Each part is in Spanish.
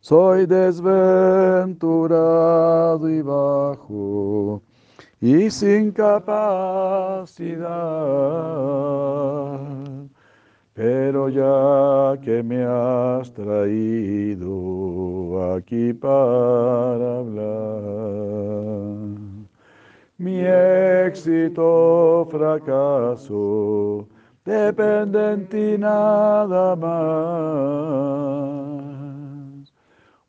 soy desventurado y bajo y sin capacidad. Pero ya que me has traído aquí para hablar, mi éxito fracaso depende en ti nada más.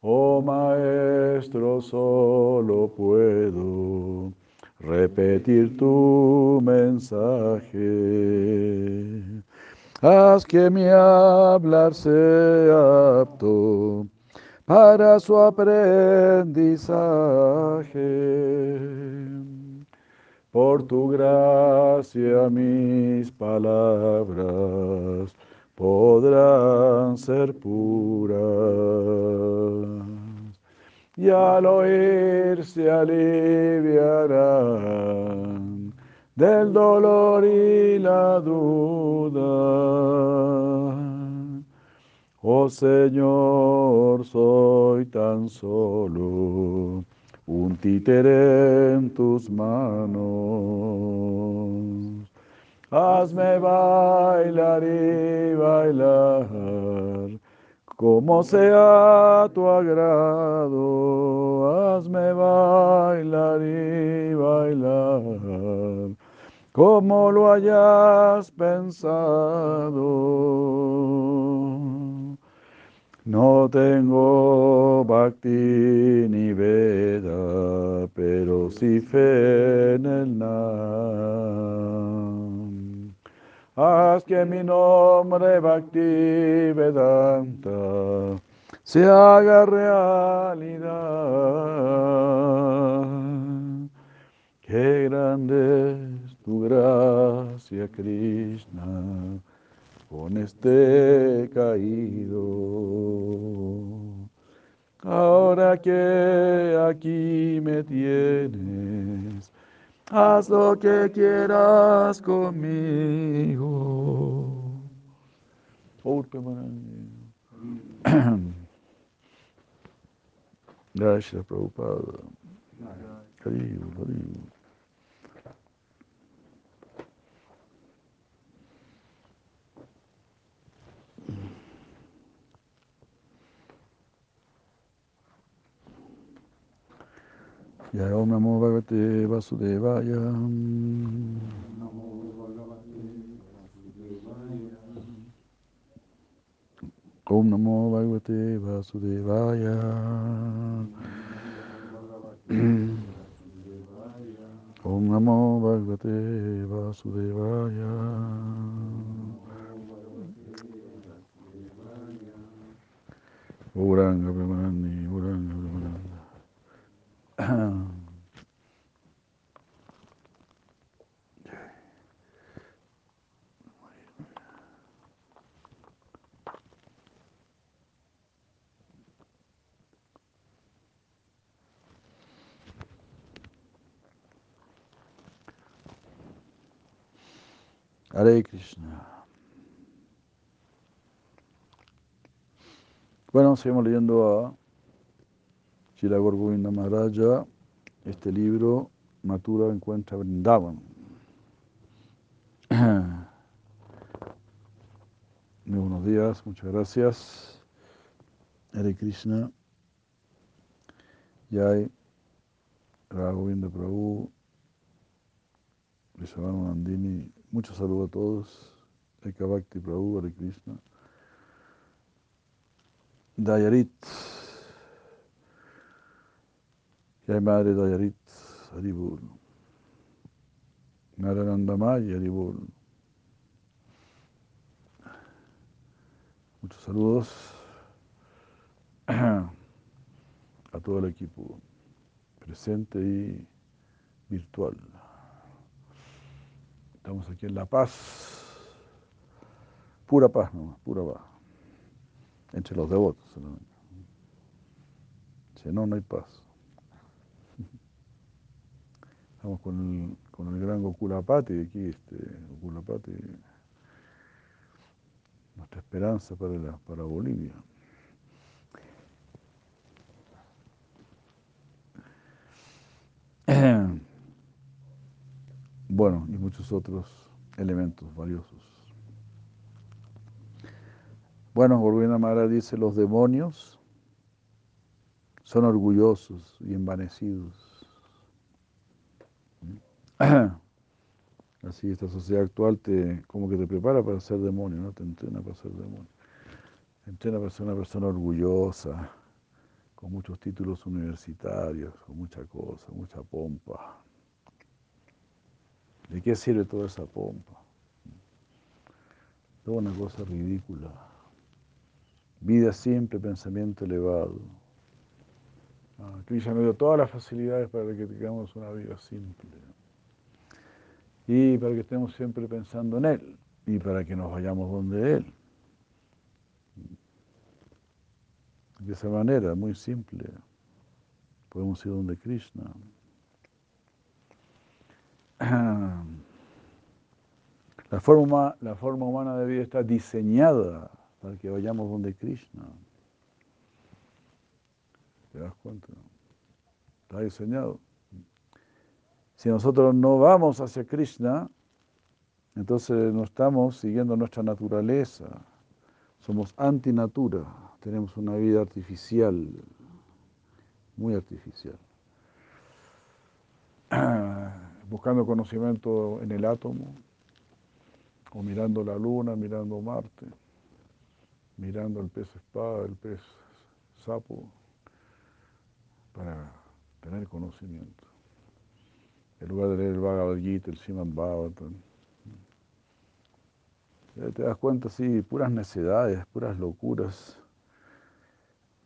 Oh Maestro, solo puedo repetir tu mensaje. Haz que mi hablar sea apto para su aprendizaje. Por tu gracia mis palabras podrán ser puras y al oír se aliviarán del dolor y la duda. Oh Señor, soy tan solo un títere en tus manos. Hazme bailar y bailar como sea tu agrado. Hazme bailar y bailar como lo hayas pensado. No tengo bhakti ni veda, pero sí fe en el Que mi nombre Bhakti Vedanta se haga realidad. Qué grande es tu gracia, Krishna, con este caído. Ahora que aquí me tienes, haz lo que quieras conmigo. Gracias, Prabhupada. Haribol, Haribol. Ya Om Namo Bhagavate Vasudevaya. Om Namo Bhagavate Vasudevaya. Om Namo Bhagavate Vasudevaya. Uranga Brahmanani, Uranga Brahmananda. Hare Krishna. Bueno, seguimos leyendo a Shila Govinda Maharaja, este libro, Matura Encuentra Brindavan. Muy buenos días, muchas gracias. Hare Krishna. Yay, Raghavinda Prabhu, Rishabhanu Nandini, muchos saludos a todos. Eka Bhakti Prabhu, Hare Krishna. Dayarit. Jai Madre Dayarit, Haribol. Naranandamay, Haribol. Muchos saludos a todo el equipo presente y virtual. Estamos aquí en La Paz. Pura paz nomás, pura paz. Entre los devotos solamente. Si no, no hay paz. Estamos con el, con el gran Gokulapati aquí, este, Gokulapati, nuestra esperanza para, la, para Bolivia. Bueno, y muchos otros elementos valiosos. Bueno, Gorbina Mara dice, los demonios son orgullosos y envanecidos. Así esta sociedad actual te como que te prepara para ser demonio, ¿no? Te entrena para ser demonio. Te entrena para ser una persona orgullosa, con muchos títulos universitarios, con mucha cosa, mucha pompa. ¿De qué sirve toda esa pompa? Toda una cosa ridícula. Vida simple, pensamiento elevado. Ah, Krishna nos dio todas las facilidades para que tengamos una vida simple. Y para que estemos siempre pensando en Él. Y para que nos vayamos donde Él. De esa manera, muy simple, podemos ir donde Krishna. La forma, la forma humana de vida está diseñada para que vayamos donde Krishna. ¿Te das cuenta? Está diseñado. Si nosotros no vamos hacia Krishna, entonces no estamos siguiendo nuestra naturaleza. Somos antinatura, tenemos una vida artificial, muy artificial. Buscando conocimiento en el átomo, o mirando la luna, mirando Marte, mirando el pez espada, el pez sapo, para tener conocimiento. En lugar de leer el Bhagavad Gita, el Srimad Bhagavatam. Te das cuenta, sí, puras necedades, puras locuras,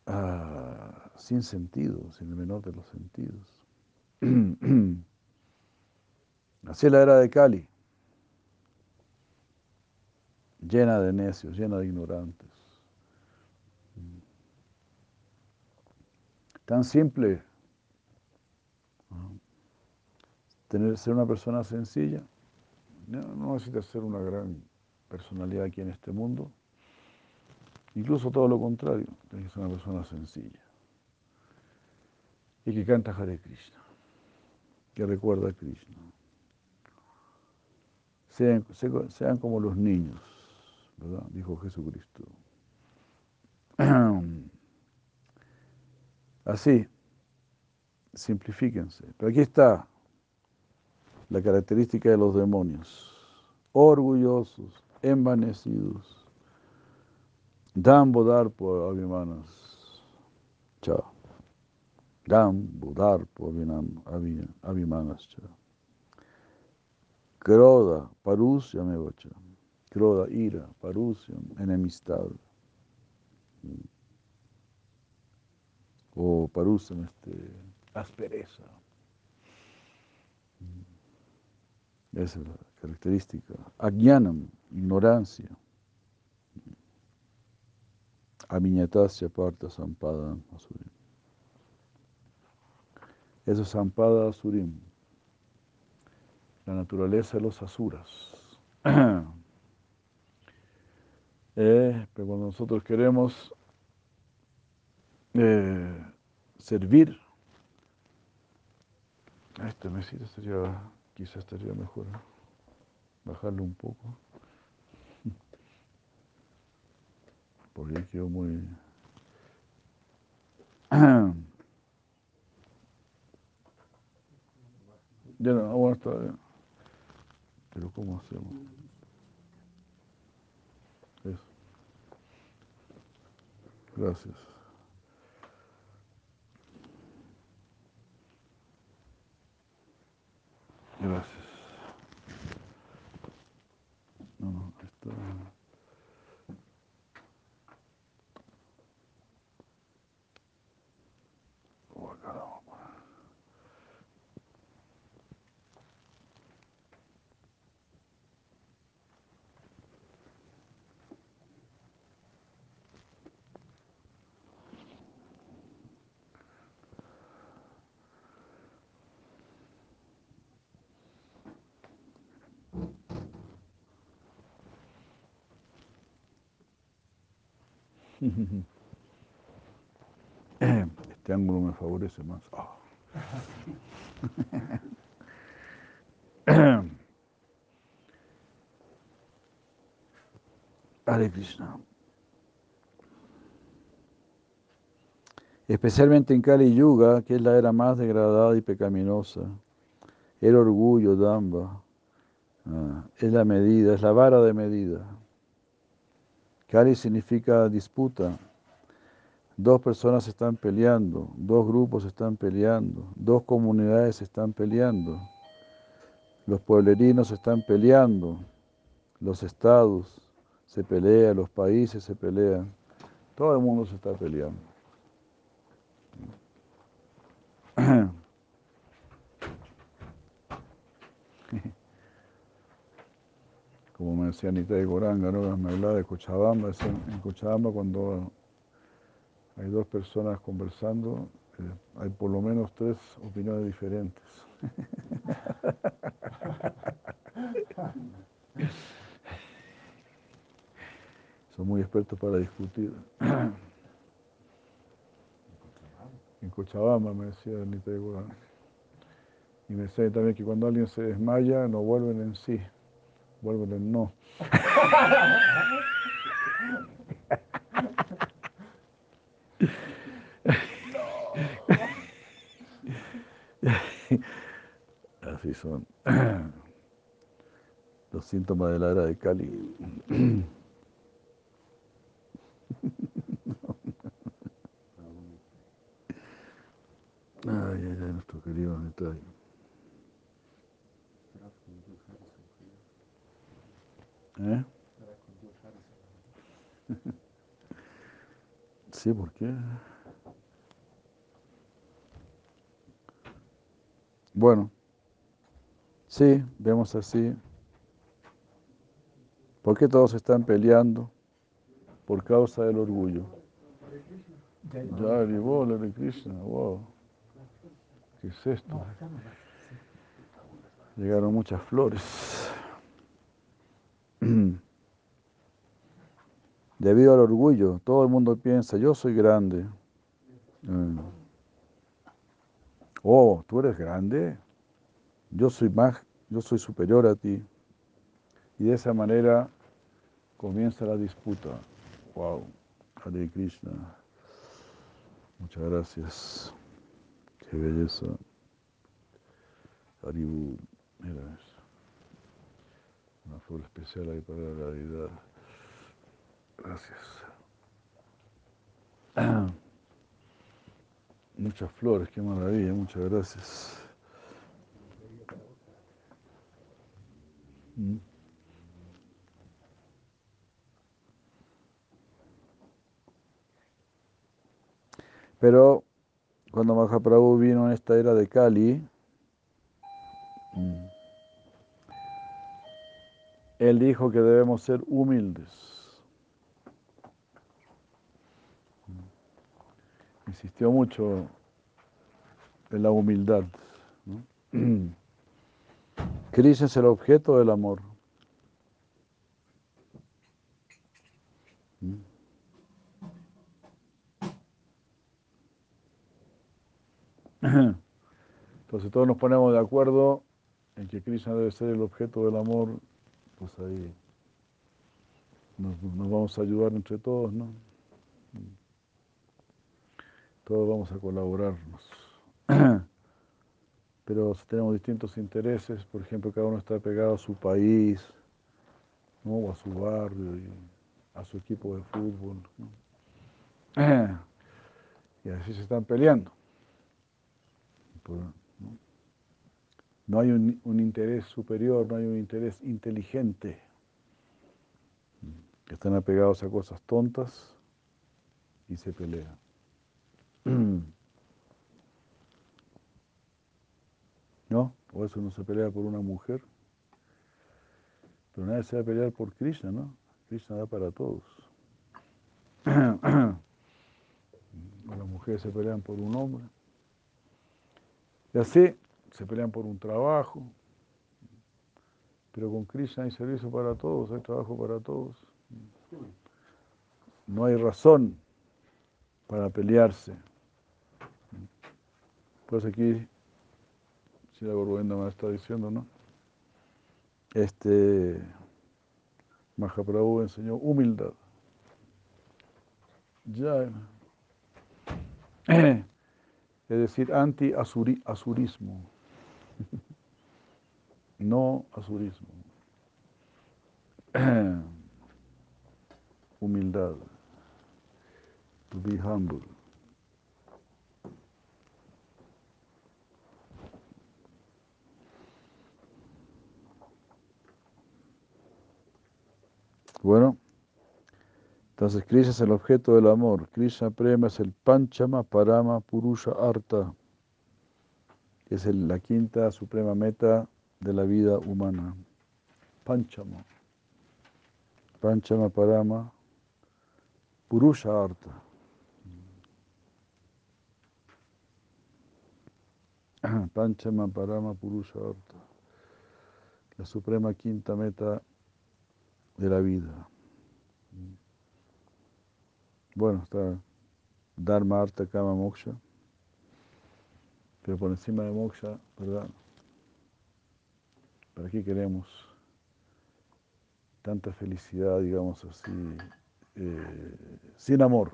ah, sin sentido, sin el menor de los sentidos. Así es la era de Cali. llena de necios, llena de ignorantes. Tan simple tener, ser una persona sencilla. No, no necesitas ser una gran personalidad aquí en este mundo. Incluso todo lo contrario, tienes que ser una persona sencilla. Y que canta Hare Krishna, que recuerda a Krishna. Sean, como los niños. ¿verdad? Dijo Jesucristo. Así, simplifíquense. Pero aquí está la característica de los demonios. Orgullosos, envanecidos. Dan bodar por abimanas. Chao. Dan bodar por abimanas. Chao. Kroda, parusya me Croda, ira, parusión, enemistad. O parusión, este, aspereza. Esa es la característica. Agnanam, ignorancia. Amiñatasya parta sampada asurim. Eso es sampada asurim. La naturaleza de los asuras. Eh, pero cuando nosotros queremos eh, servir, este mesito sería, quizás estaría mejor bajarlo un poco, porque quedó muy... Ya no, aguanta. Pero ¿cómo hacemos? Gracias. Gracias. No, no, está... Oh, caramba. Este ángulo me favorece más. Krishna. Especialmente en Kali Yuga, que es la era más degradada y pecaminosa. El orgullo, Damba, ah, es la medida, es la vara de medida. Kali significa disputa. Dos personas están peleando, dos grupos están peleando, dos comunidades están peleando. Los pueblerinos están peleando, los estados se pelean, los países se pelean, todo el mundo se está peleando. Anita de Goranga, ¿no? me hablaba de Cochabamba, en Cochabamba cuando hay dos personas conversando, eh, hay por lo menos tres opiniones diferentes. Son muy expertos para discutir. En Cochabamba me decía Anita de Goranga. Y me decía también que cuando alguien se desmaya no vuelven en sí, vuelven en no. Así son los síntomas de la era de Cali. Ay, ay, ay, nuestro querido detalle. ¿Eh? Sí, ¿por qué? Bueno, vemos así. ¿Por qué todos están peleando? Por causa del orgullo. Ya, la de Krishna, wow. ¿Qué es esto? Llegaron muchas flores. Debido al orgullo, todo el mundo piensa, yo soy grande. Mm. Oh, tú eres grande. Yo soy más, yo soy superior a ti. Y de esa manera comienza la disputa. Wow. Hare Krishna. Muchas gracias. Qué belleza. Haribu. Mira eso. Una flor especial ahí para la deidad. Gracias. Muchas flores, qué maravilla, muchas gracias. Pero cuando Mahaprabhu vino en esta era de Kali, mm, él dijo que debemos ser humildes. Mm. Insistió mucho en la humildad. Krishna es el objeto del amor. Mm. Entonces todos nos ponemos de acuerdo en que Krishna debe ser el objeto del amor, pues ahí nos, vamos a ayudar entre todos, ¿no? Todos vamos a colaborarnos. Pero si tenemos distintos intereses, por ejemplo, cada uno está pegado a su país, ¿no? o a su barrio, a su equipo de fútbol. Y así se están peleando. ¿no? hay un, interés superior, no hay un interés inteligente. Están apegados a cosas tontas y se pelean. ¿No? O eso uno se pelea por una mujer. Pero nadie se va a pelear por Krishna, ¿no? Krishna da para todos. las mujeres se pelean por un hombre. Y así se pelean por un trabajo, pero con Krishna hay servicio para todos, hay trabajo para todos. No hay razón para pelearse. Pues aquí, si la Gorbenda me está diciendo, ¿no? Este Mahaprabhu enseñó humildad. Ya. Es decir, anti-asurismo. No asurismo. Humildad. To be humble. Bueno, entonces Krishna es el objeto del amor. Krishna Prema es el Panchama Parama Purusha Arta. Es la quinta suprema meta de la vida humana. Panchama. Panchama Parama Purusha Arta. Panchama Parama Purusha Arta. La suprema quinta meta de la vida. Bueno, está Dharma, Arta, Kama, Moksha. Pero por encima de Moksha, ¿verdad? ¿Para qué queremos tanta felicidad, digamos así, eh, sin amor?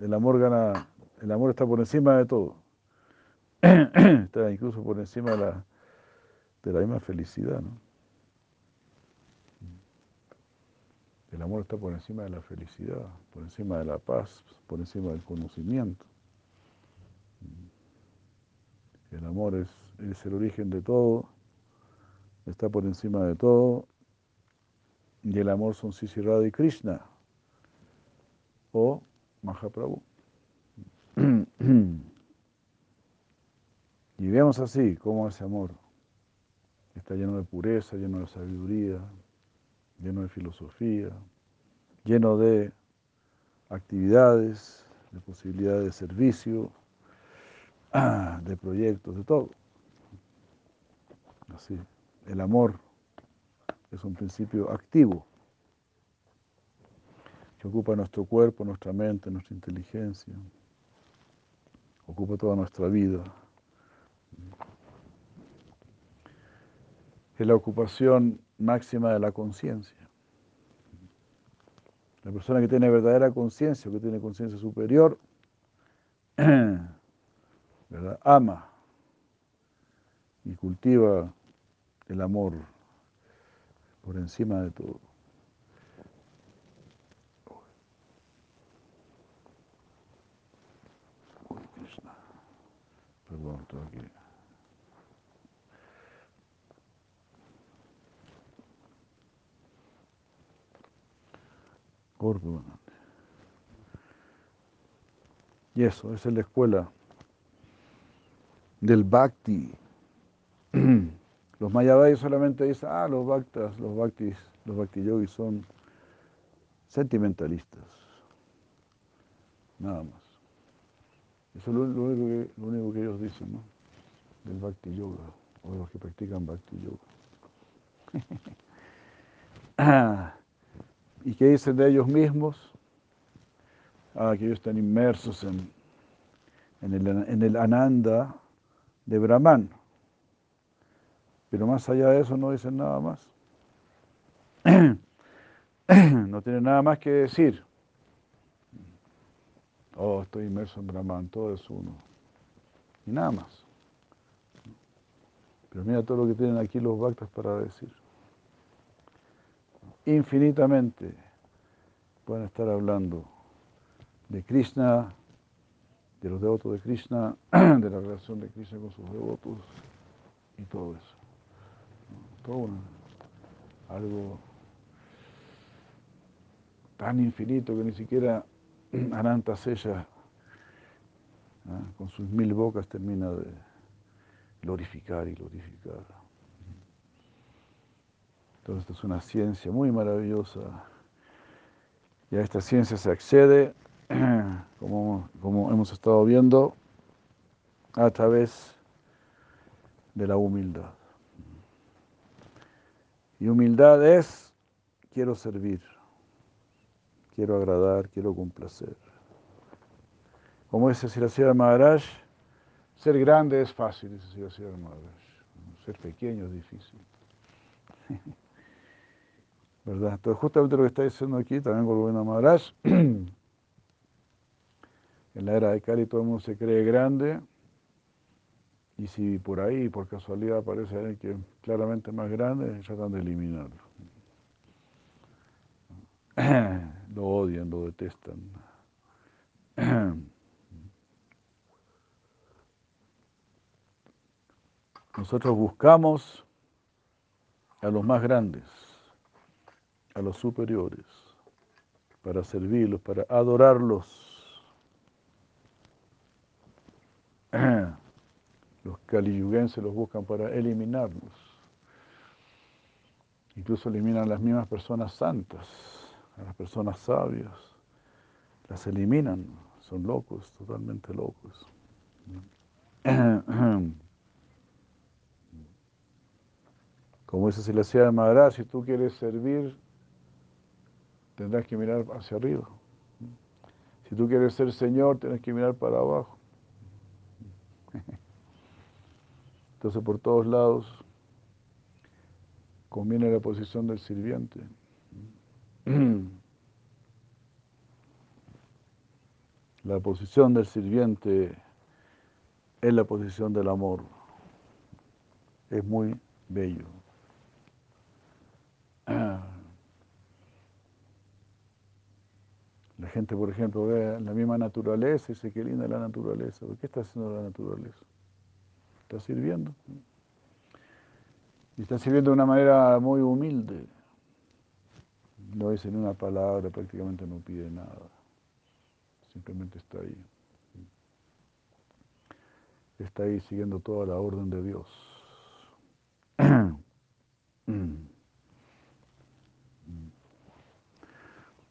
El amor gana, el amor está por encima de todo. está incluso por encima de la, de la misma felicidad, ¿no? El amor está por encima de la felicidad, por encima de la paz, por encima del conocimiento. El amor es, el origen de todo, está por encima de todo, y el amor son Sisi Radha y Krishna, o Mahaprabhu. Y vemos así cómo ese amor está lleno de pureza, lleno de sabiduría, lleno de filosofía, lleno de actividades, de posibilidades de servicio, de proyectos, de todo. Así, el amor es un principio activo que ocupa nuestro cuerpo, nuestra mente, nuestra inteligencia, ocupa toda nuestra vida. Es la ocupación máxima de la conciencia. La persona que tiene verdadera conciencia, que tiene conciencia superior, ama y cultiva el amor por encima de todo. Perdón, estoy aquí. Y eso, esa es la escuela del bhakti. Los mayavadis solamente dicen, ah, los bhaktas, los bhaktis, los bhakti yogis son sentimentalistas. Nada más. Eso es lo, único, que, lo único que ellos dicen, ¿no? Del bhakti yoga, o de los que practican bhakti yoga. ¿Y qué dicen de ellos mismos? Ah, que ellos están inmersos en, en, el, ananda de Brahman. Pero más allá de eso no dicen nada más. No tienen nada más que decir. Oh, estoy inmerso en Brahman, todo es uno. Y nada más. Pero mira todo lo que tienen aquí los bhaktas para decir infinitamente pueden estar hablando de Krishna, de los devotos de Krishna, de la relación de Krishna con sus devotos y todo eso. Todo algo tan infinito que ni siquiera Ananta Sella ¿ah? con sus mil bocas termina de glorificar y glorificar. Entonces, esta es una ciencia muy maravillosa. Y a esta ciencia se accede, como, como hemos estado viendo, a través de la humildad. Y humildad es, quiero servir, quiero agradar, quiero complacer. Como dice Siracía Maharaj, Ser grande es fácil, dice Sri Ser pequeño es difícil. ¿Verdad? Entonces, justamente lo que está diciendo aquí, también Govinda Maharaj, en la era de Kali todo el mundo se cree grande, y si por ahí, por casualidad, aparece alguien que claramente más grande, tratan de eliminarlo. Lo odian, lo detestan. Nosotros buscamos a los más grandes, a los superiores, para servirlos, para adorarlos. Los caliyuguenses los buscan para eliminarlos. Incluso eliminan a las mismas personas santas, a las personas sabias. Las eliminan, son locos, totalmente locos. Como dice Silasia de Madrid, si tú quieres servir, tendrás que mirar hacia arriba. Si tú quieres ser Señor, tienes que mirar para abajo. Entonces, por todos lados, conviene la posición del sirviente. La posición del sirviente es la posición del amor. Es muy bello. Gente, por ejemplo, ve la misma naturaleza y dice, qué linda la naturaleza. ¿Qué está haciendo la naturaleza? Está sirviendo. Y está sirviendo de una manera muy humilde. No dice ni una palabra, prácticamente no pide nada. Simplemente está ahí. Está ahí siguiendo toda la orden de Dios.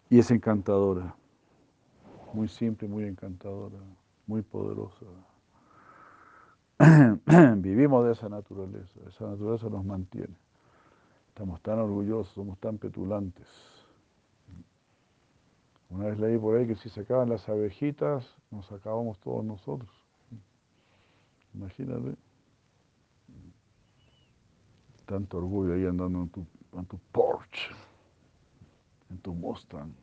Y es encantadora, muy simple, muy encantadora, muy poderosa. Vivimos de esa naturaleza, esa naturaleza nos mantiene. Estamos tan orgullosos, somos tan petulantes. Una vez leí por ahí que si se acaban las abejitas, nos acabamos todos nosotros. Imagínate. Tanto orgullo ahí andando en tu, en tu porch en tu Mustang,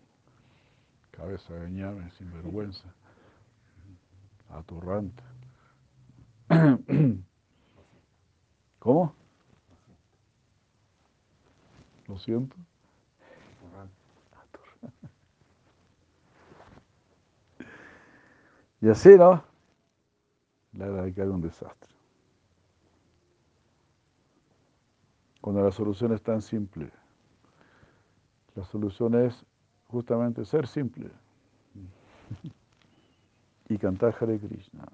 cabeza de ñame, sin vergüenza, atorrante. ¿Cómo? Lo siento. Y así, ¿no? La verdad es que hay un desastre. Cuando la solución es tan simple. La solución es justamente ser simple y cantar Hare Krishna.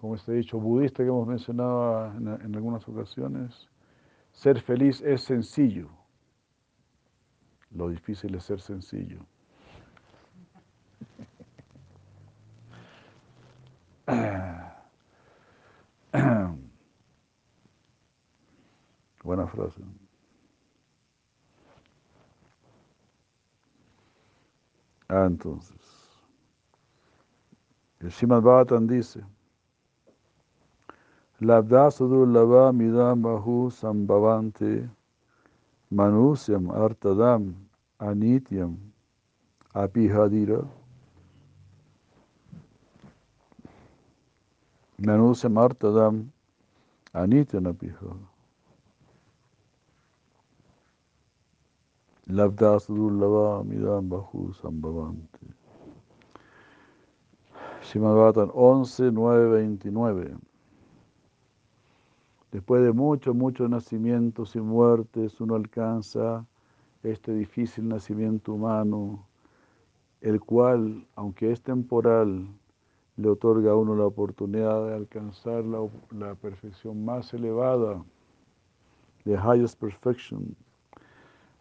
Como este dicho budista que hemos mencionado en, en algunas ocasiones, ser feliz es sencillo. Lo difícil es ser sencillo. Buena frase. Ah, entonces. El Shimad Bhattan dice, Labda lava midam bahu sambhavante manusyam artadam anityam apihadira manusyam artadam anityam apihadira Labda Sudurlava Midam Bahu Sambhavante. Shimad 11, 9, 29. Después de muchos, muchos nacimientos y muertes, uno alcanza este difícil nacimiento humano, el cual, aunque es temporal, le otorga a uno la oportunidad de alcanzar la, la perfección más elevada, the highest perfection,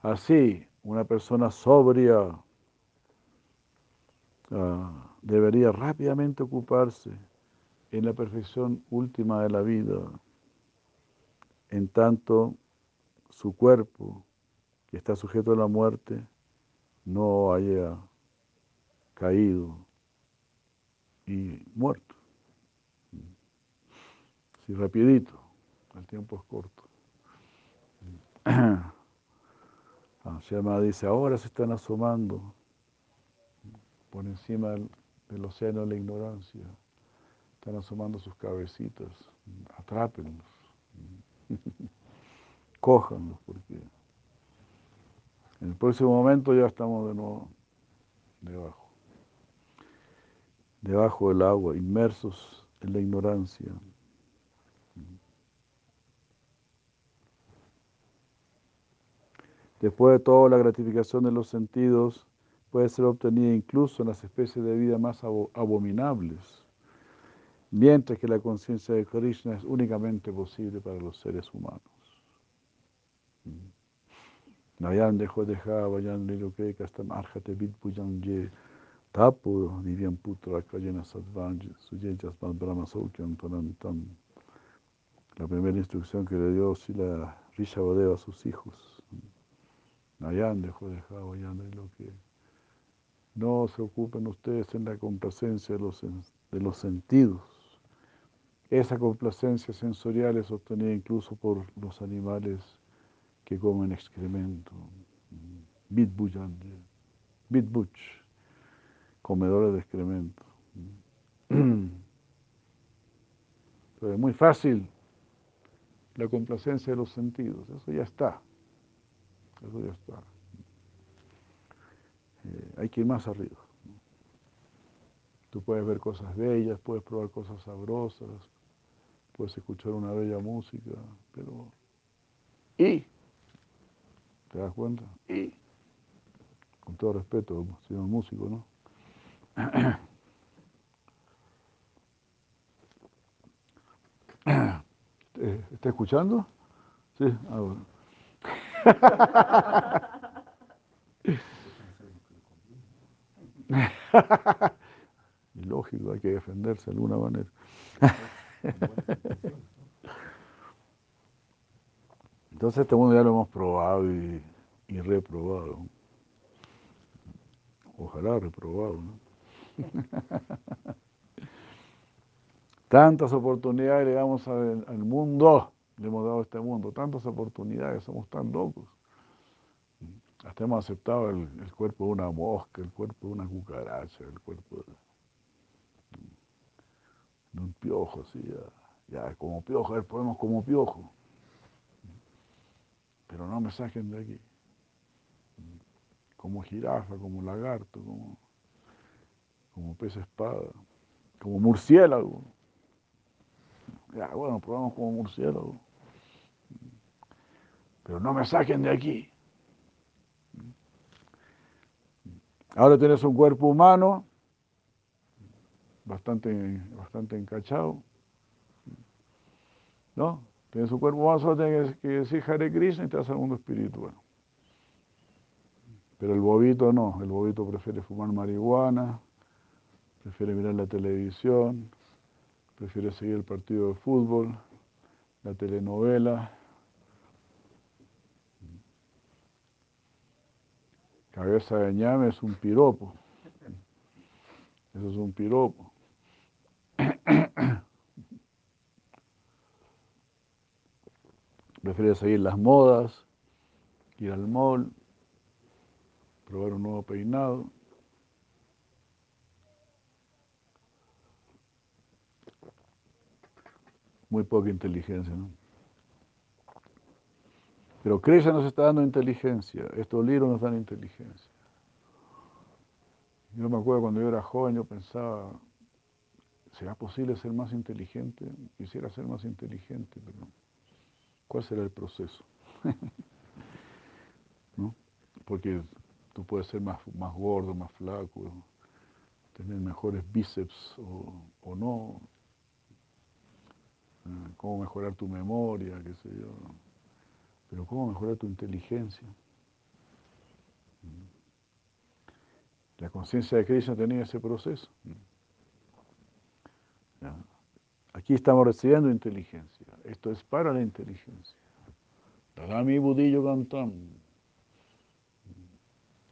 Así, una persona sobria ah, debería rápidamente ocuparse en la perfección última de la vida, en tanto su cuerpo, que está sujeto a la muerte, no haya caído y muerto. Sí, rapidito, el tiempo es corto. Ah, dice, ahora se están asomando por encima del, del océano de la ignorancia. Están asomando sus cabecitas. Atrápenlos. Cójanlos porque en el próximo momento ya estamos de nuevo debajo. Debajo del agua, inmersos en la ignorancia. Después de todo, la gratificación de los sentidos puede ser obtenida incluso en las especies de vida más abominables mientras que la conciencia de Krishna es únicamente posible para los seres humanos. Tanantam. La primera instrucción que le dio Sila Rishabadeva a sus hijos. Nayan dejó dejar vayan que No se ocupen ustedes en la complacencia de los, de los sentidos esa complacencia sensorial es obtenida incluso por los animales que comen excremento. Bitbuyande, bitbuch, comedores de excremento. Pero es muy fácil la complacencia de los sentidos, eso ya está. Eso ya está. Eh, hay que ir más arriba. Tú puedes ver cosas bellas, puedes probar cosas sabrosas, puedes escuchar una bella música, pero ¿y? ¿Te das cuenta? ¿Y? Con todo respeto, señor músico, ¿no? ¿Está escuchando? Sí, ah, bueno. Lógico, hay que defenderse de alguna manera. Entonces este mundo ya lo hemos probado y, reprobado. Ojalá reprobado, ¿no? Tantas oportunidades le damos al, mundo, le hemos dado a este mundo, tantas oportunidades, somos tan locos. Hasta hemos aceptado el, cuerpo de una mosca, el cuerpo de una cucaracha, el cuerpo de un piojo, así, ya, ya como piojo, a podemos como piojo. Pero no me saquen de aquí. Como jirafa, como lagarto, como, como pez espada, como murciélago. Ya, bueno, probamos como murciélago. Pero no me saquen de aquí. Ahora tienes un cuerpo humano bastante, bastante encachado. ¿No? Tiene su cuerpo más solo tiene que decir Hare Krishna y te vas al mundo espiritual. Pero el bobito no, el bobito prefiere fumar marihuana, prefiere mirar la televisión, prefiere seguir el partido de fútbol, la telenovela. Cabeza de ñame es un piropo. Eso es un piropo. Prefiere seguir las modas, ir al mall, probar un nuevo peinado. Muy poca inteligencia, ¿no? Pero Krishna nos está dando inteligencia, estos libros nos dan inteligencia. Yo me acuerdo cuando yo era joven, yo pensaba, ¿será posible ser más inteligente? Quisiera ser más inteligente, pero ¿cuál será el proceso? ¿No? Porque tú puedes ser más, más gordo, más flaco, tener mejores bíceps o, no. Ah, cómo mejorar tu memoria, qué sé yo. Pero cómo mejorar tu inteligencia. La conciencia de Krishna tenía ese proceso. Aquí estamos recibiendo inteligencia. Esto es para la inteligencia. Dami Budillo Gantam.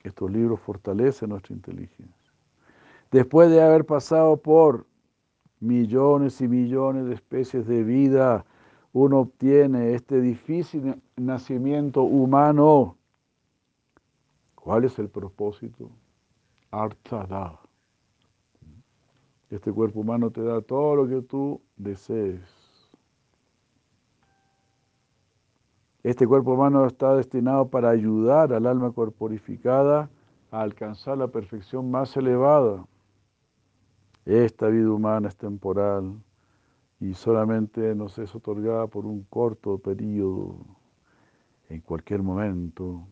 Estos libros fortalecen nuestra inteligencia. Después de haber pasado por millones y millones de especies de vida, uno obtiene este difícil nacimiento humano. ¿Cuál es el propósito? Artada. Este cuerpo humano te da todo lo que tú desees. Este cuerpo humano está destinado para ayudar al alma corporificada a alcanzar la perfección más elevada. Esta vida humana es temporal y solamente nos es otorgada por un corto periodo. En cualquier momento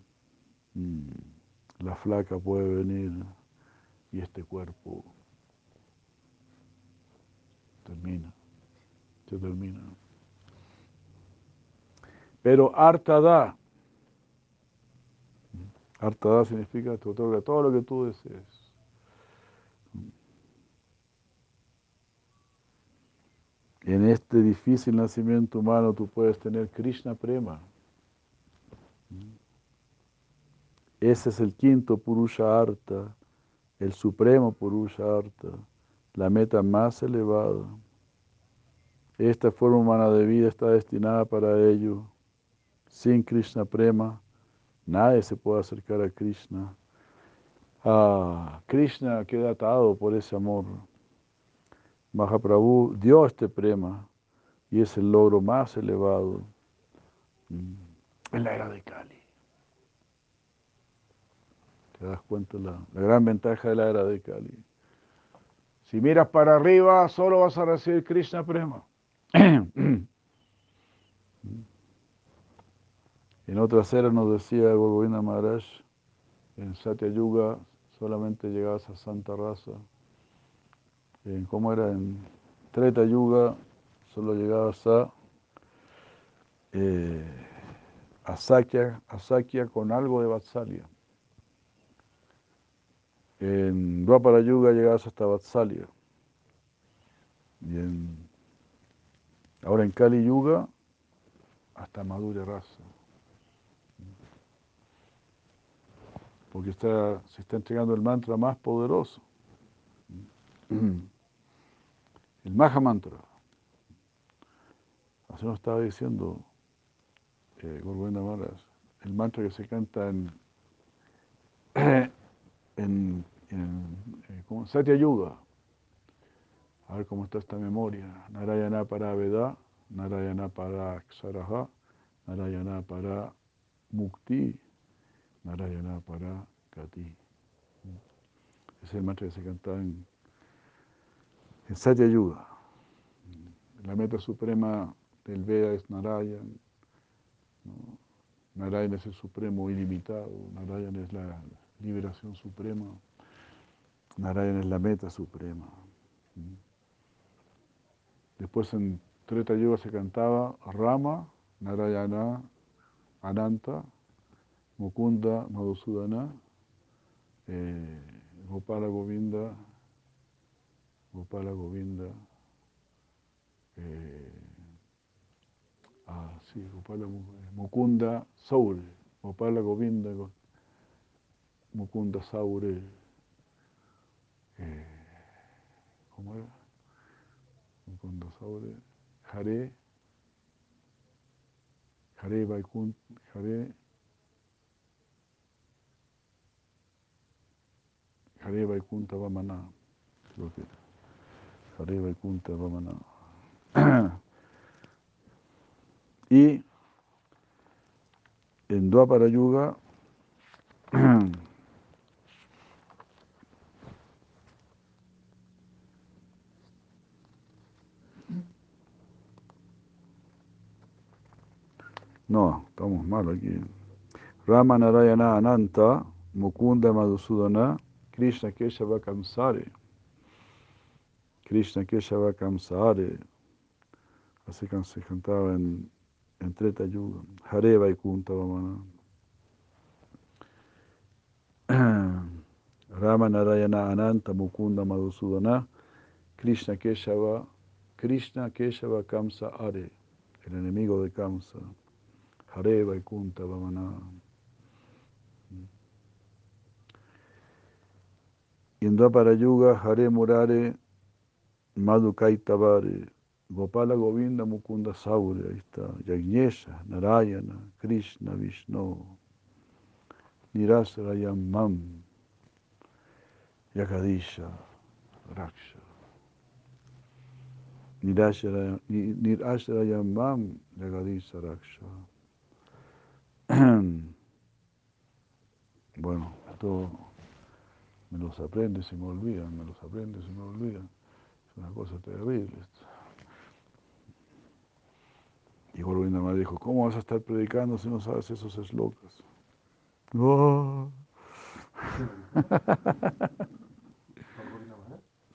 la flaca puede venir y este cuerpo termina, se termina. Pero Artada, Artada significa te otorga todo lo que tú desees. En este difícil nacimiento humano tú puedes tener Krishna Prema. Ese es el quinto Purusha Arta, el supremo Purusha Arta la meta más elevada. Esta forma humana de vida está destinada para ello. Sin Krishna Prema, nadie se puede acercar a Krishna. Ah, Krishna queda atado por ese amor. Mahaprabhu dio este prema y es el logro más elevado en la era de Kali. ¿Te das cuenta la, la gran ventaja de la era de Kali? Si miras para arriba, solo vas a recibir Krishna Prema. en otras eras nos decía Govinda Maharaj, en Satya Yuga solamente llegabas a Santa Raza. En, ¿Cómo era? En Treta Yuga solo llegabas a, eh, a, Sakya, con algo de Vatsalya. En Dwapara Yuga llegabas hasta Vatsalya. Y ahora en Kali Yuga hasta Madura Rasa. Porque está, se está entregando el mantra más poderoso. El Maha Mantra. Así nos estaba diciendo eh, Maras, el mantra que se canta en en, en, Satya Yuga. A ver cómo está esta memoria. Narayana para Veda, Narayana para Ksaraha, Narayana para Mukti, Narayana para Kati. es el mantra que se canta en, en Satya Yuga. La meta suprema del Veda es Narayan. Narayan es el supremo ilimitado. Narayan es la liberación suprema. Narayana es la meta suprema. Después en Treta Yuga se cantaba Rama, Narayana, Ananta, Mukunda, Madhusudana, eh, Gopala Govinda, Gopala Govinda, eh, ah, sí, Gopala Mukunda Saur, Gopala Govinda, Mukunda Saure, eh, ¿cómo era? Mukunda Saure, Hare, Hare Vaikunt, Hare, Hare Vaikunta Vamana, creo que Hare Vaikunta Vamana. Y en Dwapara Yuga No, estamos mal aquí. Rama Narayana Ananta, Mukunda Madhusudana, Krishna Keshava Kamsare. Krishna Keshava Kamsare. Así que se cantaba en, en Treta Yuga. Vaikunta Vamana. Rama Narayana Ananta Mukunda Madhusudana Krishna Keshava Krishna Keshava Kamsa Are, el enemigo de Kamsa. Hare Vaikunta Vamana. Y en para Yuga, Hare Murare Madhukaitabare, Gopala Govinda Mukunda Saure, ahí está, Yagnesha, Narayana, Krishna, Vishnu, Nirasarayam Mam, Yakadisha, Raksha. Nirasarayam Mam, Yakadisha, Raksha. Bueno, esto me los aprende se me olvidan, me los aprende se me olvidan. Es una cosa terrible esto. Y Govinda me dijo, ¿cómo vas a estar predicando si no sabes esos eslokas?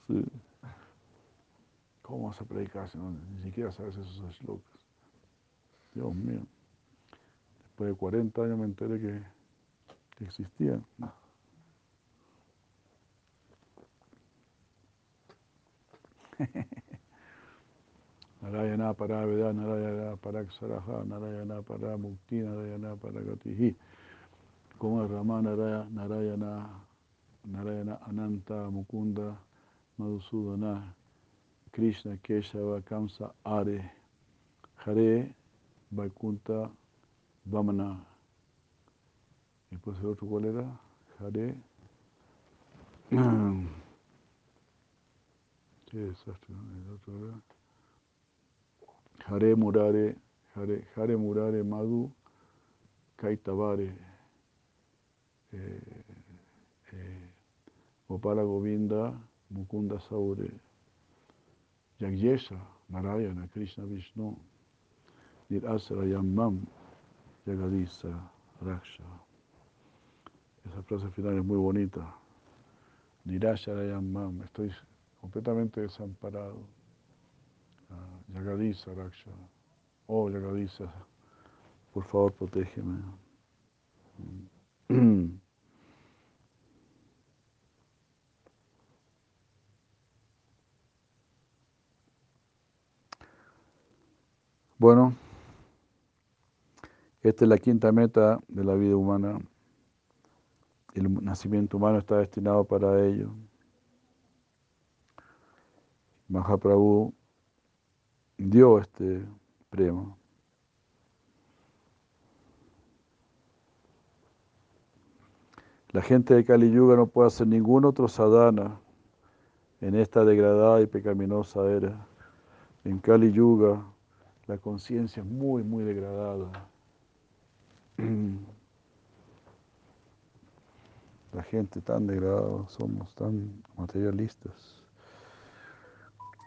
Sí. ¿Cómo vas a predicar si no, ni siquiera sabes esos eslokas? Dios mío. Después de 40 años me enteré que, que existían. Narayana para Veda, Narayana para Ksaraha, Narayana para Mukti, Narayana para Gatihi. Como Rama Narayana, Narayana Ananta Mukunda, Madhusudana, Krishna Keshava Kamsa Are, Hare Vaikunta Vamana. Y pues el otro cuál era? Hare. ¿Qué desastre? Hare Murare, Hare, Hare Murare Madhu Kaitabare, eh, eh, Govinda, Mukunda Saure, Yagyesha, Narayana, Krishna Vishnu, Nirasarayam Mam, Yagadisa, Raksha. Esa frase final es muy bonita. Nirasarayam Mam, estoy completamente desamparado. Yagadisa Raksha. Oh, Yagadisa, por favor, protégeme. Bueno, esta es la quinta meta de la vida humana. El nacimiento humano está destinado para ello. Mahaprabhu dio este premio. La gente de Kali Yuga no puede hacer ningún otro sadhana en esta degradada y pecaminosa era. En Kali Yuga la conciencia es muy, muy degradada. La gente tan degradada, somos tan materialistas.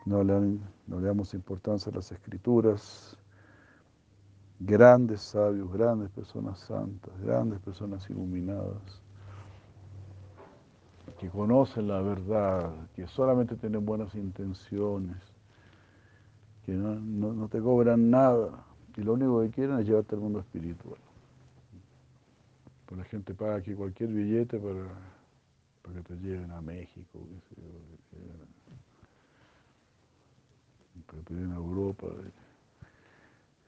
No le, damos importancia a las escrituras. Grandes sabios, grandes personas santas, grandes personas iluminadas, que conocen la verdad, que solamente tienen buenas intenciones, que no, te cobran nada y lo único que quieren es llevarte al mundo espiritual. Pues la gente paga aquí cualquier billete para, para que te lleven a México, que a Europa.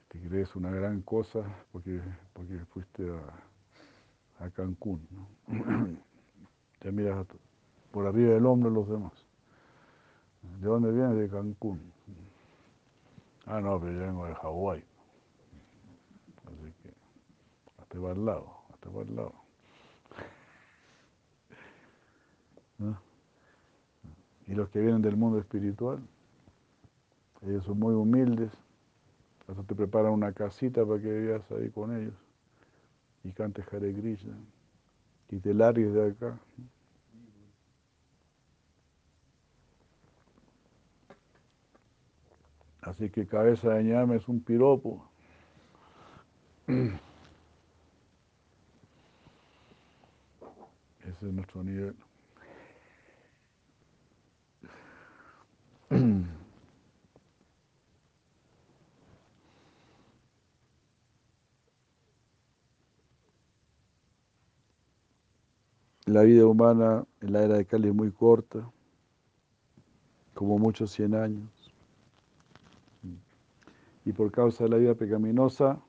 Te crees una gran cosa porque, porque fuiste a, Cancún. ¿no? te miras por arriba del hombro los demás. ¿De dónde vienes? De Cancún. Ah, no, pero yo vengo de Hawái. Así que, hasta va al lado, hasta va al lado. Y los que vienen del mundo espiritual, ellos son muy humildes, hasta te preparan una casita para que vivas ahí con ellos y cantes Hare Krishna y te de acá. Así que cabeza de ñame es un piropo. Ese es nuestro nivel. La vida humana en la era de Cali es muy corta, como muchos 100 años y por causa de la vida pecaminosa,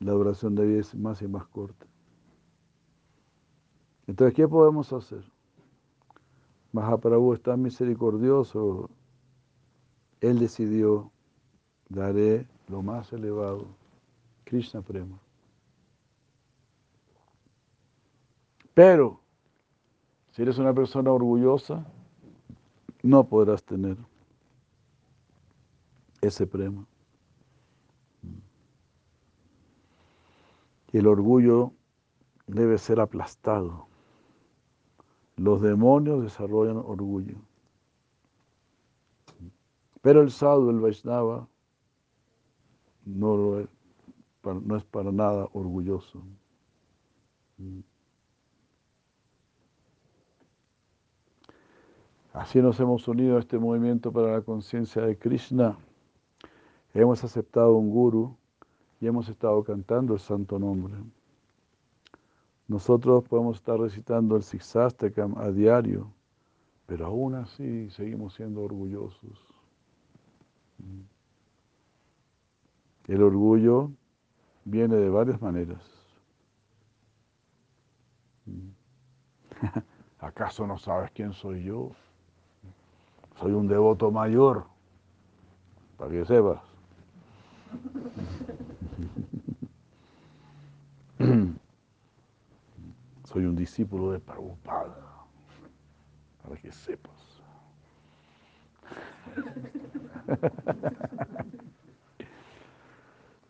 la duración de vida es más y más corta. Entonces, ¿qué podemos hacer? Mahaprabhu es tan misericordioso, él decidió, daré lo más elevado, Krishna Prema. Pero, si eres una persona orgullosa, no podrás tener ese prema. El orgullo debe ser aplastado. Los demonios desarrollan orgullo. Pero el sadhu, el Vaishnava, no, es, no es para nada orgulloso. Así nos hemos unido a este movimiento para la conciencia de Krishna. Hemos aceptado un guru y hemos estado cantando el santo nombre. Nosotros podemos estar recitando el Siksastakam a diario, pero aún así seguimos siendo orgullosos. El orgullo viene de varias maneras. ¿Acaso no sabes quién soy yo? Soy un devoto mayor, para que sepas. Soy un discípulo de Prabhupada, para que sepas.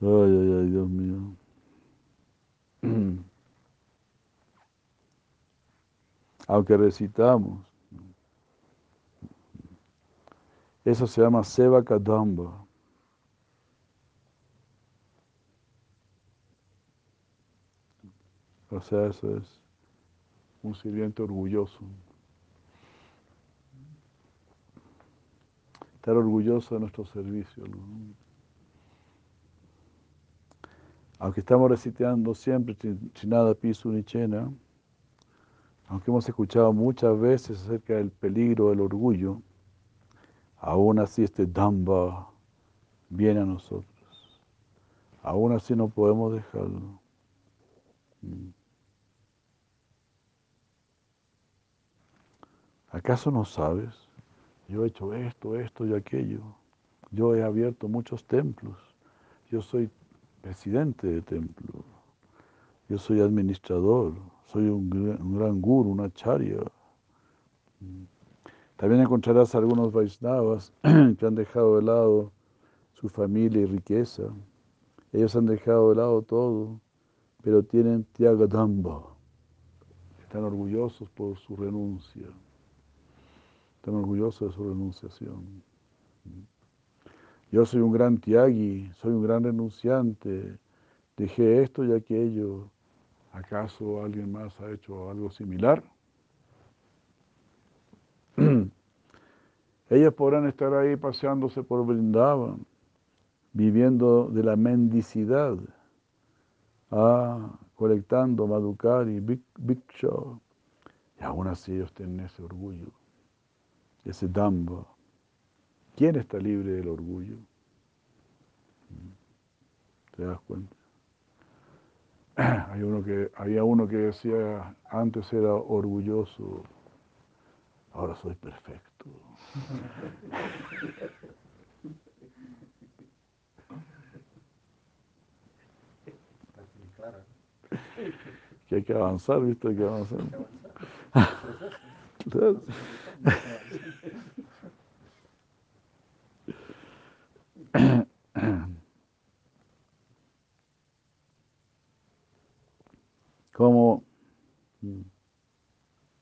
Ay, ay, ay, Dios mío. Aunque recitamos, eso se llama Seva Kadamba. O sea, eso es un sirviente orgulloso. Estar orgulloso de nuestro servicio. Aunque estamos recitando siempre Chinada Pisu Nichena, aunque hemos escuchado muchas veces acerca del peligro del orgullo, aún así este Damba viene a nosotros. Aún así no podemos dejarlo. Mm. ¿Acaso no sabes? Yo he hecho esto, esto y aquello. Yo he abierto muchos templos. Yo soy presidente de templo. Yo soy administrador. Soy un, gran guru, una charya. También encontrarás algunos Vaisnavas que han dejado de lado su familia y riqueza. Ellos han dejado de lado todo, pero tienen Tyagadamba. Están orgullosos por su renuncia. Están orgullosos de su renunciación. Yo soy un gran tiagi, soy un gran renunciante, dejé esto y aquello. ¿Acaso alguien más ha hecho algo similar? Ellos podrán estar ahí paseándose por Brindavan, viviendo de la mendicidad, ah, colectando Big Show. Y aún así ellos tienen ese orgullo ese damba. ¿Quién está libre del orgullo? ¿Te das cuenta? Hay había uno que decía, antes era orgulloso, ahora soy perfecto. Que hay que avanzar, ¿viste? Hay que avanzar. ¿Cómo,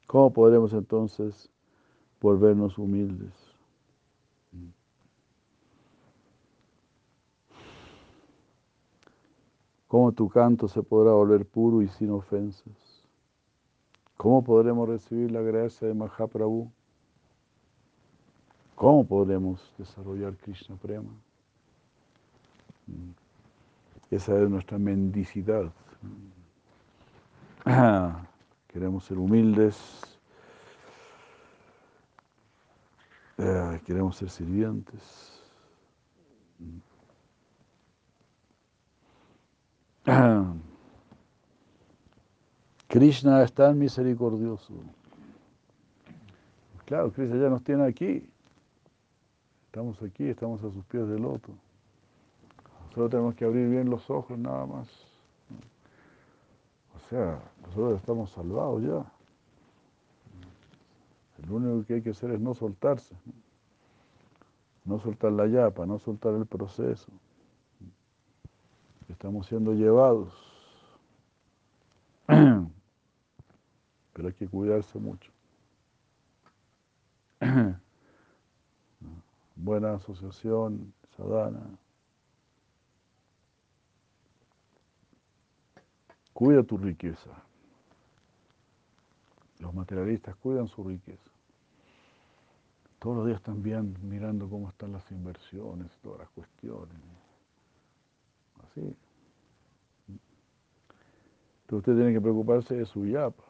¿Cómo podremos entonces volvernos humildes? ¿Cómo tu canto se podrá volver puro y sin ofensas? ¿Cómo podremos recibir la gracia de Mahaprabhu? ¿Cómo podremos desarrollar Krishna Prema? Esa es nuestra mendicidad. Queremos ser humildes, eh, queremos ser sirvientes. Krishna es tan misericordioso Claro, Krishna ya nos tiene aquí. Estamos aquí, estamos a sus pies del loto. Solo tenemos que abrir bien los ojos nada más. O sea, nosotros estamos salvados ya. Lo único que hay que hacer es no soltarse. No soltar la yapa, no soltar el proceso. Estamos siendo llevados. Pero hay que cuidarse mucho. Buena asociación, sadhana. Cuida tu riqueza. Los materialistas cuidan su riqueza. Todos los días están mirando cómo están las inversiones, todas las cuestiones. Así. Pero usted tiene que preocuparse de su yapa.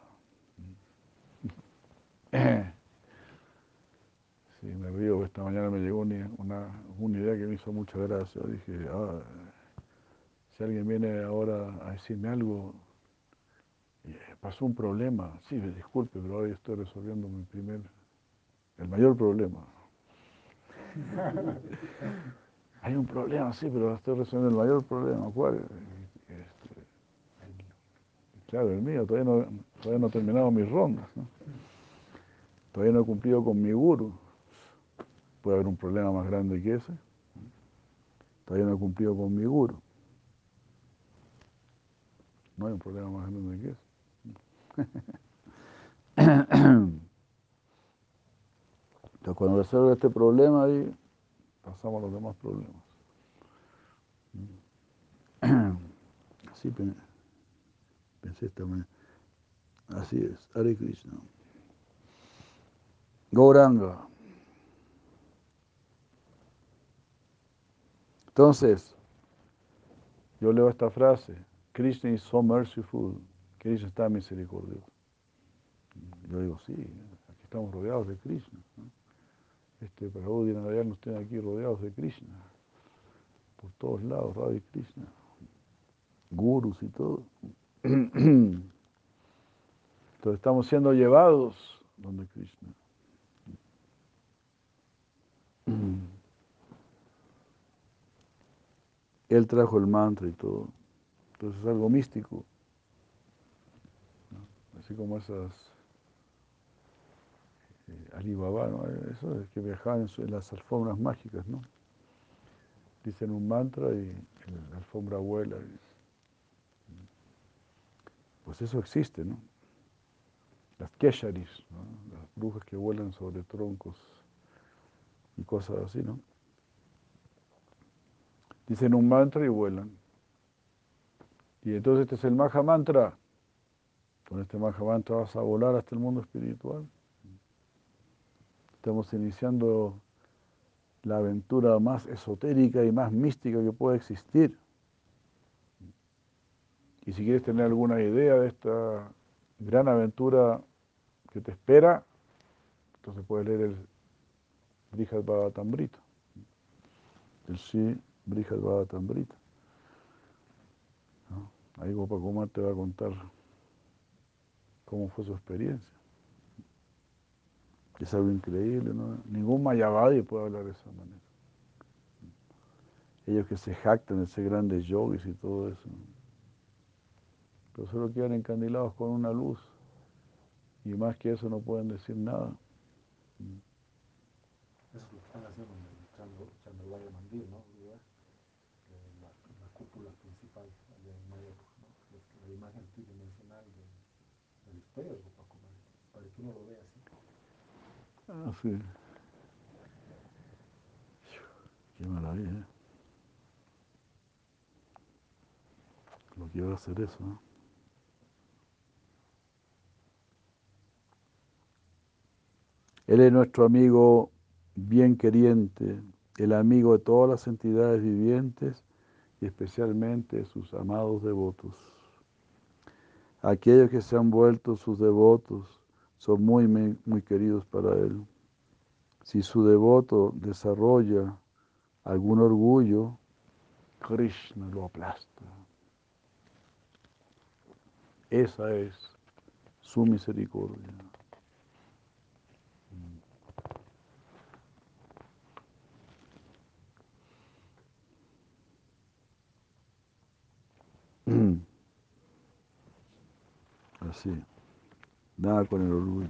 Sí, me río, esta mañana me llegó una, una, idea que me hizo mucha gracia. Dije, ah, si alguien viene ahora a decirme algo, pasó un problema, sí, disculpe, pero hoy estoy resolviendo mi primer, el mayor problema. Hay un problema, sí, pero estoy resolviendo el mayor problema. ¿Cuál? Este, claro, el mío, todavía no, todavía no he terminado mis rondas. Todavía no he cumplido con mi guru. Puede haber un problema más grande que ese. Todavía no he cumplido con mi guru. No hay un problema más grande que ese. Entonces, cuando resuelve este problema, ahí pasamos a los demás problemas. Así pensé esta mañana. Así es, Hare Krishna. Gauranga. Entonces, yo leo esta frase, Krishna is so merciful, Krishna está misericordioso. Yo digo, sí, aquí estamos rodeados de Krishna. Este Prabhu Dinarayana nos tiene aquí rodeados de Krishna, por todos lados, Radha Krishna, gurus y todo. Entonces estamos siendo llevados donde Krishna. Él trajo el mantra y todo. Entonces es algo místico. Así como esas eh, Alibaba. Eso es que viajaban en, las alfombras mágicas, ¿no? Dicen un mantra y la alfombra vuela. Pues eso existe, ¿no? Las kesharis, las brujas que vuelan sobre troncos y cosas así, ¿no? Dicen un mantra y vuelan. Y entonces este es el Maha Mantra. Con este Maha Mantra vas a volar hasta el mundo espiritual. Estamos iniciando la aventura más esotérica y más mística que puede existir. Y si quieres tener alguna idea de esta gran aventura que te espera, entonces puedes leer el Brihad Bhagavatamrita, el sí Brihad Bhagavatamrita. ¿No? Ahí Gopakumar te va a contar cómo fue su experiencia. Es algo increíble, ¿no? Ningún Mayavadi puede hablar de esa manera. Ellos que se jactan de ser grandes yogis y todo eso. Pero solo quedan encandilados con una luz. Y más que eso no pueden decir nada. Eso es lo están haciendo en el Chandravaya Mandir, ¿no? De, para que uno lo vea así. Ah, sí. Qué maravilla. ¿eh? Lo que iba a hacer eso, ¿no? Él es nuestro amigo bien queriente, el amigo de todas las entidades vivientes y especialmente sus amados devotos. Aquellos que se han vuelto sus devotos son muy, muy queridos para él. Si su devoto desarrolla algún orgullo, Krishna lo aplasta. Esa es su misericordia. Mm. Así. Nada con el orgullo.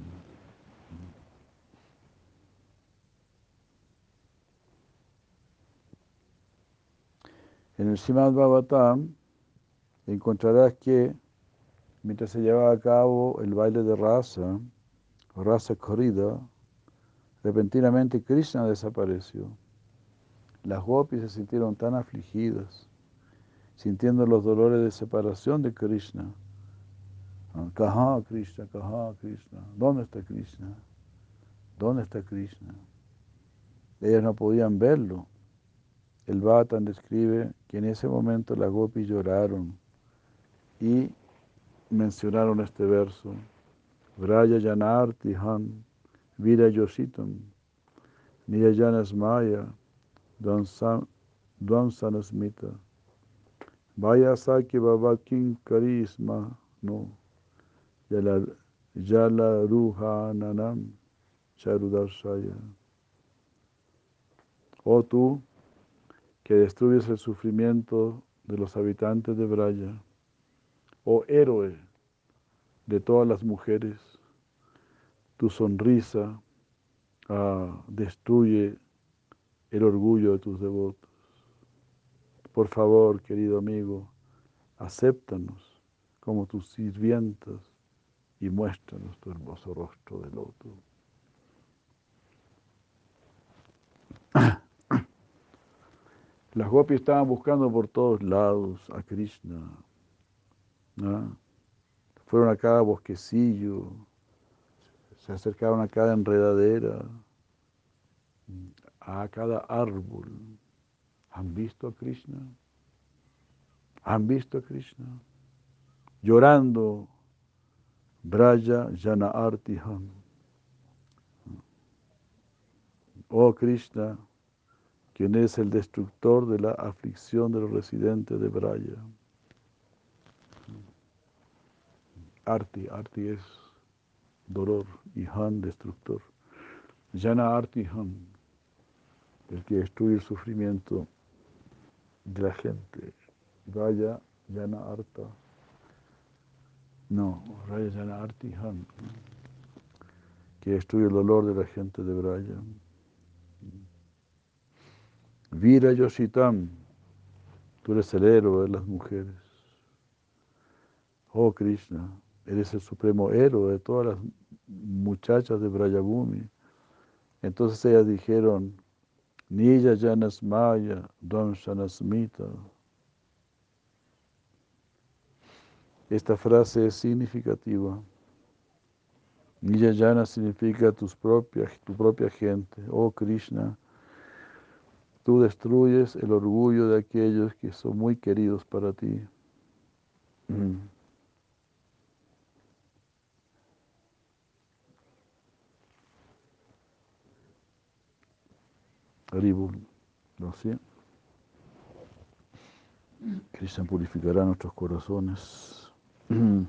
En el Srimad Bhagavatam encontrarás que mientras se llevaba a cabo el baile de raza, raza corrida, repentinamente Krishna desapareció. Las gopis se sintieron tan afligidas, sintiendo los dolores de separación de Krishna. Kaha Krishna, Kaha Krishna, ¿dónde está Krishna? ¿Dónde está Krishna? Ellas no podían verlo. El Bhatan describe que en ese momento las gopis lloraron y mencionaron este verso. Vraya Janarti Han, Vira Yoshitam, Niyajanasmaya, Dvansanasmita, Vaya Saki Babakin Karisma, no, Yala Ruhananam, Charudarsaya. Oh tú, que destruyes el sufrimiento de los habitantes de Braya, oh héroe de todas las mujeres, tu sonrisa ah, destruye el orgullo de tus devotos. Por favor, querido amigo, acéptanos como tus sirvientas y muéstranos tu hermoso rostro de loto. Las gopis estaban buscando por todos lados a Krishna. Fueron a cada bosquecillo, se acercaron a cada enredadera, a cada árbol. ¿Han visto a Krishna? ¿Han visto a Krishna? Llorando, Braya Jana Artiham. Oh Krishna, quien es el destructor de la aflicción de los residentes de Braya. Arti, Arti es dolor y Han destructor. Jana Arti Han, el que destruye el sufrimiento de la gente. Vaya Jana Arta. No, Raya Jana Arti que destruye el dolor de la gente de Braya. Vira Yoshitam, tú eres el héroe de las mujeres. Oh Krishna, eres el supremo héroe de todas las muchachas de Brayabhumi. Entonces ellas dijeron, Niya Janasmaya. Esta frase es significativa. Niya Jana significa tus propias, tu propia gente. Oh Krishna, Tú destruyes el orgullo de aquellos que son muy queridos para ti. Mm. Aribul, ¿no sé? Cristo purificará nuestros corazones. Las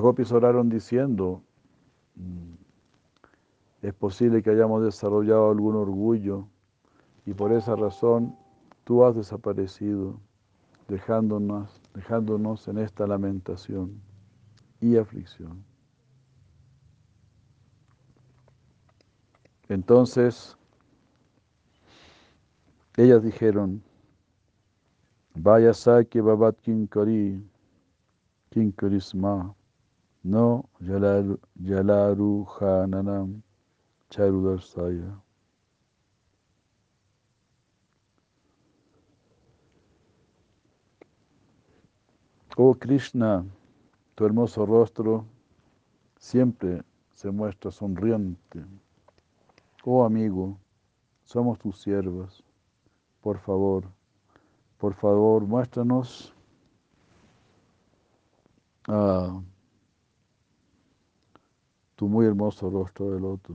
gopis oraron diciendo, mm, es posible que hayamos desarrollado algún orgullo y por esa razón tú has desaparecido, dejándonos, dejándonos en esta lamentación y aflicción. Entonces, ellas dijeron, Vaya Saki Babat Kinkari, Kinkarisma, no Yalaru Hananam. Charudarsaya. Oh Krishna, tu hermoso rostro siempre se muestra sonriente. Oh amigo, somos tus siervas. Por favor, por favor, muéstranos tu muy hermoso rostro de loto.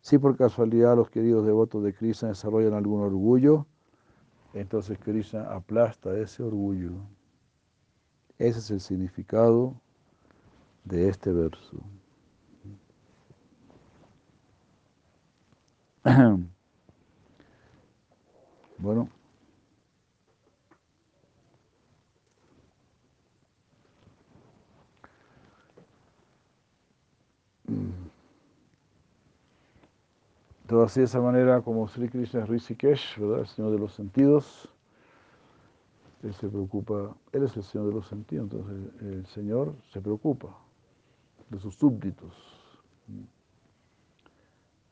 Si por casualidad los queridos devotos de Krishna desarrollan algún orgullo, entonces Krishna aplasta ese orgullo. Ese es el significado de este verso. Bueno. Todo así de esa manera como Sri Krishna es Rishikesh, ¿verdad? El Señor de los sentidos. Él se preocupa, Él es el Señor de los sentidos, entonces el Señor se preocupa de sus súbditos.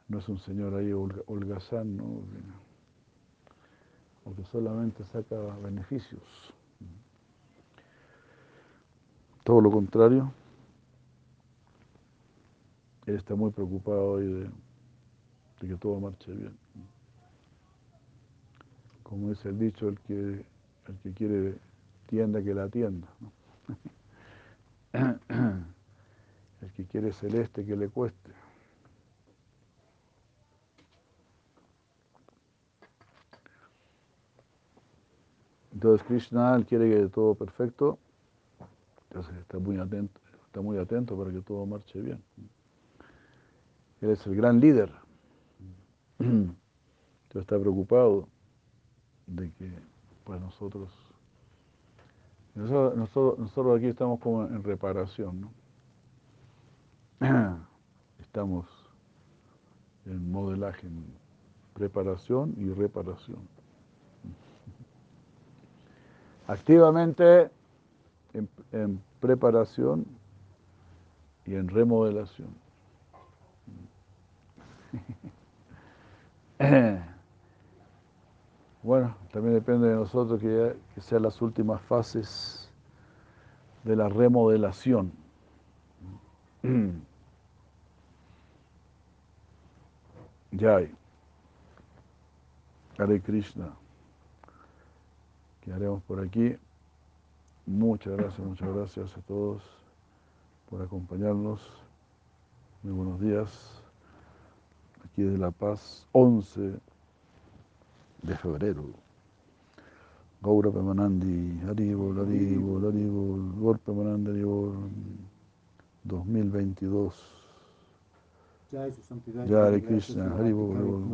No es un Señor ahí holgazán, ¿no? O que solamente saca beneficios. Todo lo contrario, Él está muy preocupado hoy de que todo marche bien. Como dice el dicho, el que, el que quiere tienda, que la atienda. El que quiere celeste, que le cueste. Entonces Krishna quiere que todo perfecto, entonces está muy atento, está muy atento para que todo marche bien. Él es el gran líder. Entonces está preocupado de que pues nosotros, nosotros, nosotros aquí estamos como en reparación, ¿no? Estamos en modelaje, preparación y reparación. Activamente en, preparación y en remodelación. Bueno, también depende de nosotros que, sean las últimas fases de la remodelación. Jai. Hare Krishna. ¿Qué haremos por aquí? Muchas gracias, muchas gracias a todos por acompañarnos. Muy buenos días aquí de La Paz, 11 de febrero. Gaura Pemanandi, Haribol, Haribol, Haribol, Golpe Pemanandi, Haribol, 2022. Ya, Krishna, Haribol, Haribol.